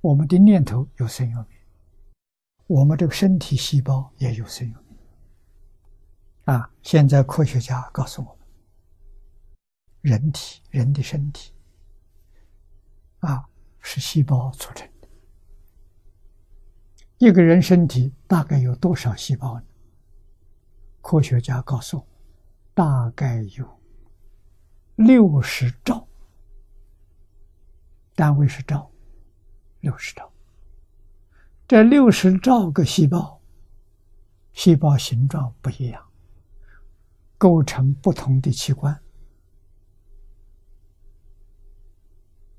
我们的念头有生有灭，我们这个身体细胞也有生有灭。啊，现在科学家告诉我们，人体人的身体啊是细胞组成的。一个人身体大概有多少细胞呢？科学家告诉我，大概有六十兆，单位是兆，六十兆。这六十兆个细胞，细胞形状不一样，构成不同的器官。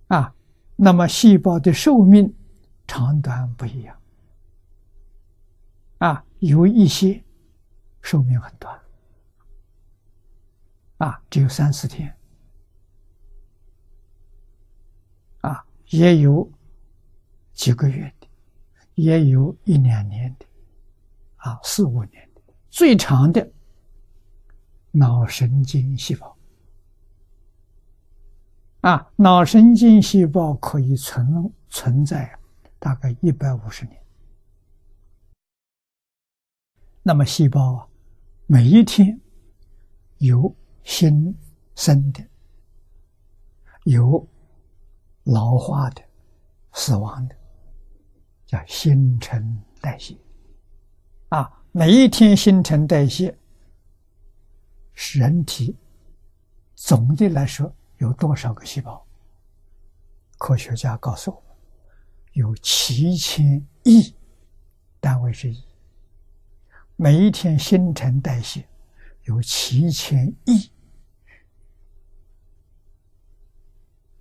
啊，那么细胞的寿命长短不一样。啊，有一些寿命很短，啊，只有三四天，啊，也有几个月的，也有一两年的，啊，四五年的，最长的脑神经细胞，啊，脑神经细胞可以存存在大概一百五十年。那么细胞啊，每一天有新生的，有老化的、死亡的，叫新陈代谢。啊，每一天新陈代谢，人体总的来说有多少个细胞？科学家告诉我们，有七千亿，单位是亿。每一天新陈代谢有七千亿，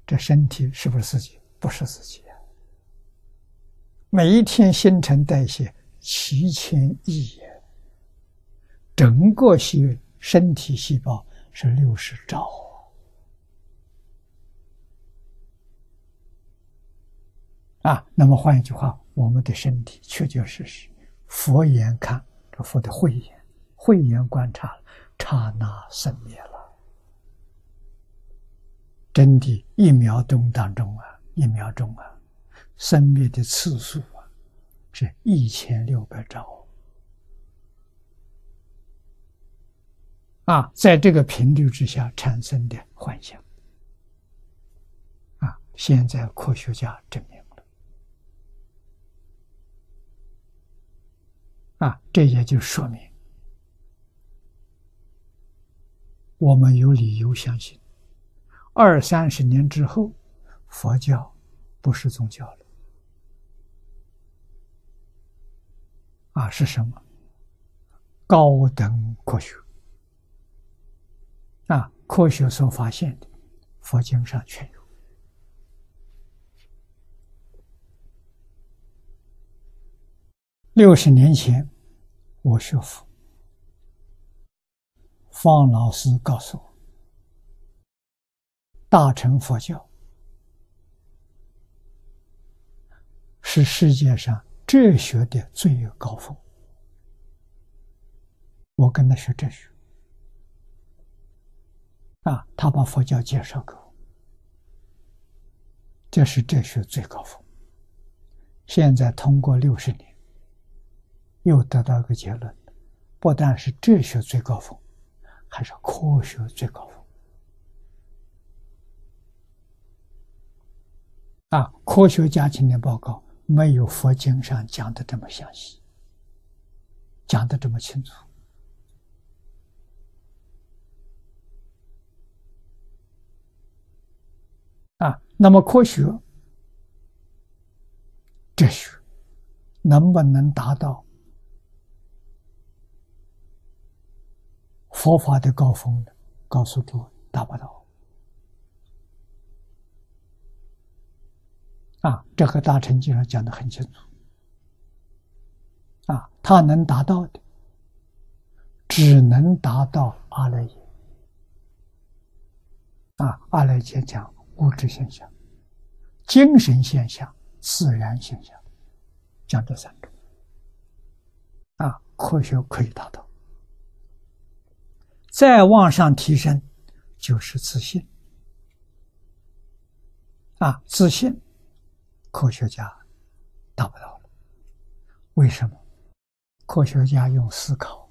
这身体是不是自己？不是自己。每一天新陈代谢七千亿，整个细身体细胞是六十兆啊。那么换一句话，我们的身体确确实实，佛眼看这。佛的慧眼，慧眼观察，刹那生灭了。真的，一秒钟当中啊，一秒钟啊，生灭的次数啊，是一千六百兆。啊，在这个频率之下产生的幻想，啊，现在科学家证明了。啊，这也就说明，我们有理由相信，二三十年之后，佛教不是宗教了。啊，是什么？高等科学。啊，科学所发现的，佛经上全有。六十年前，我学佛，方老师告诉我，大乘佛教是世界上哲学的最高峰。我跟他学哲学，啊，他把佛教介绍给我，这是哲学最高峰。现在通过六十年。又得到一个结论：不但是哲学最高峰，还是科学最高峰。啊，科学家今天报告没有佛经上讲的这么详细，讲的这么清楚。啊，那么科学、哲学能不能达到？佛法的高峰呢？告诉诸位，达不到。啊，这个大乘经上讲的很清楚。啊，他能达到的，只能达到阿赖耶。啊，阿赖耶讲物质现象、精神现象、自然现象，讲这三种。啊，科学可以达到。再往上提升，就是自信。啊，自信，科学家达不到了。为什么？科学家用思考，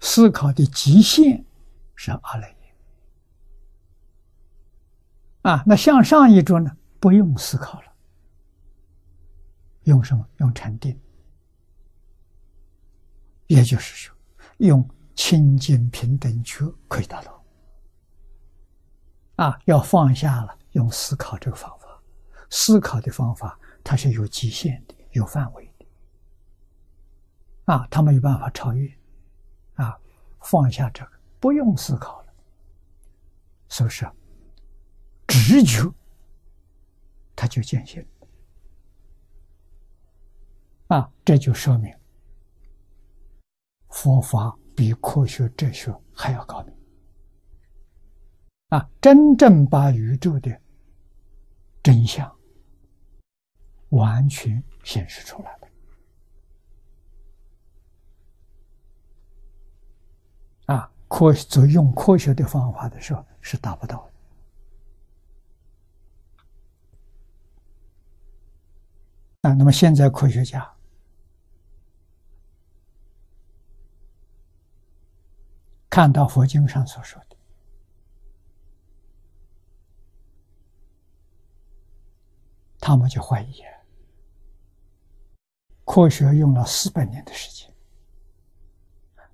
思考的极限是阿赖耶。啊，那向上一桌呢？不用思考了，用什么？用禅定，也就是说，用清净平等觉可以达到。啊，要放下了，用思考这个方法。思考的方法，它是有极限的，有范围的。啊，他没有办法超越。啊，放下这个，不用思考了，是不是？直觉，他就见性。啊，这就说明佛法比科学哲学还要高明。啊，真正把宇宙的真相完全显示出来了。啊，科学用科学的方法的时候是达不到的。啊，那么现在科学家看到佛经上所说的，他们就怀疑：科学用了四百年的时间，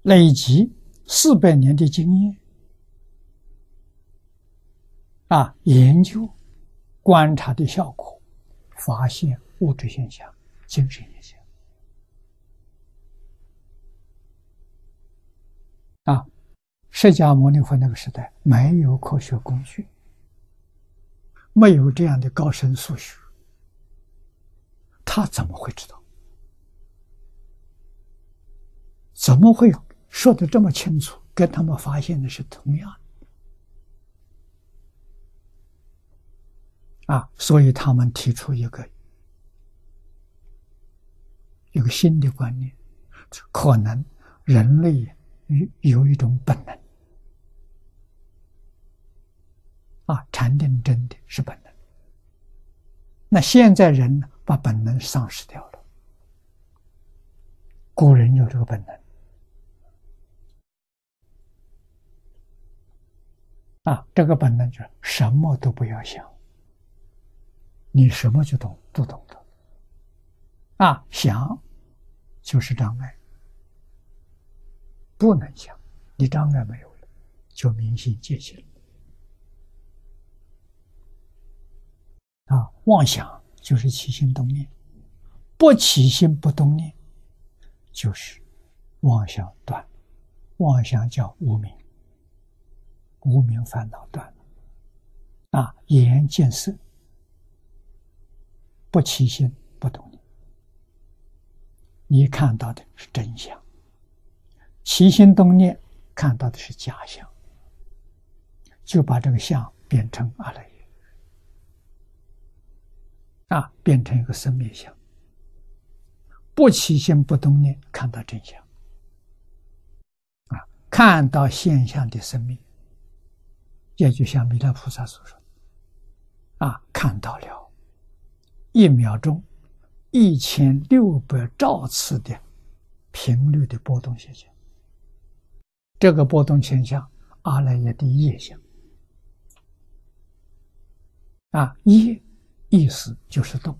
累积四百年的经验，啊，研究、观察的效果，发现。物质现象、精神现象。啊，释迦牟尼佛那个时代没有科学工具，没有这样的高深数学，他怎么会知道？怎么会说的这么清楚？跟他们发现的是同样的啊，所以他们提出一个。一个新的观念，可能人类有有一种本能啊，禅定真的是本能。那现在人呢，把本能丧失掉了。古人有这个本能啊，这个本能就是什么都不要想，你什么就懂都懂得。啊，想就是障碍，不能想，你障碍没有了，就明心见性啊，妄想就是起心动念，不起心不动念，就是妄想断，妄想叫无明，无明烦恼断了。啊，眼见色，不起心不动念。你看到的是真相，起心动念看到的是假象，就把这个相变成阿赖，啊，变成一个生灭相。不起心不动念看到真相，啊，看到现象的生命，也就像弥勒菩萨所说，啊，看到了，一秒钟。一千六百兆次的频率的波动现象，这个波动现象，阿赖耶的业相啊，业意思就是动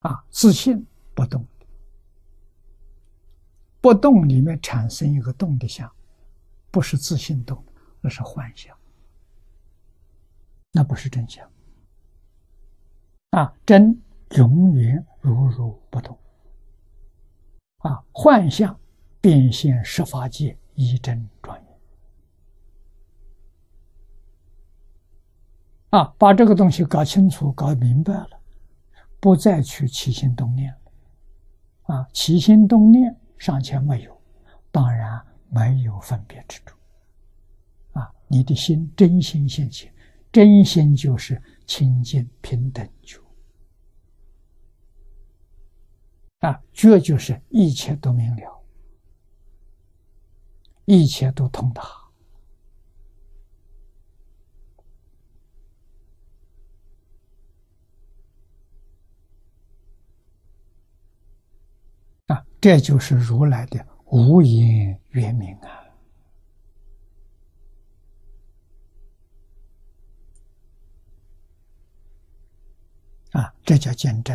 啊，自信不动不动里面产生一个动的相，不是自信动，那是幻象，那不是真相啊，真。永远如如不动，啊！幻象变现十法界，一真庄啊！把这个东西搞清楚、搞明白了，不再去起心动念了。啊！起心动念尚且没有，当然没有分别之处。啊！你的心真心现前，真心就是清净平等觉。啊，这就是一切都明了，一切都通达。这就是如来的无因缘明啊！啊，这叫见证！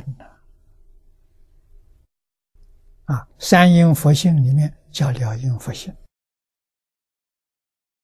啊，三因佛性里面叫了因佛性。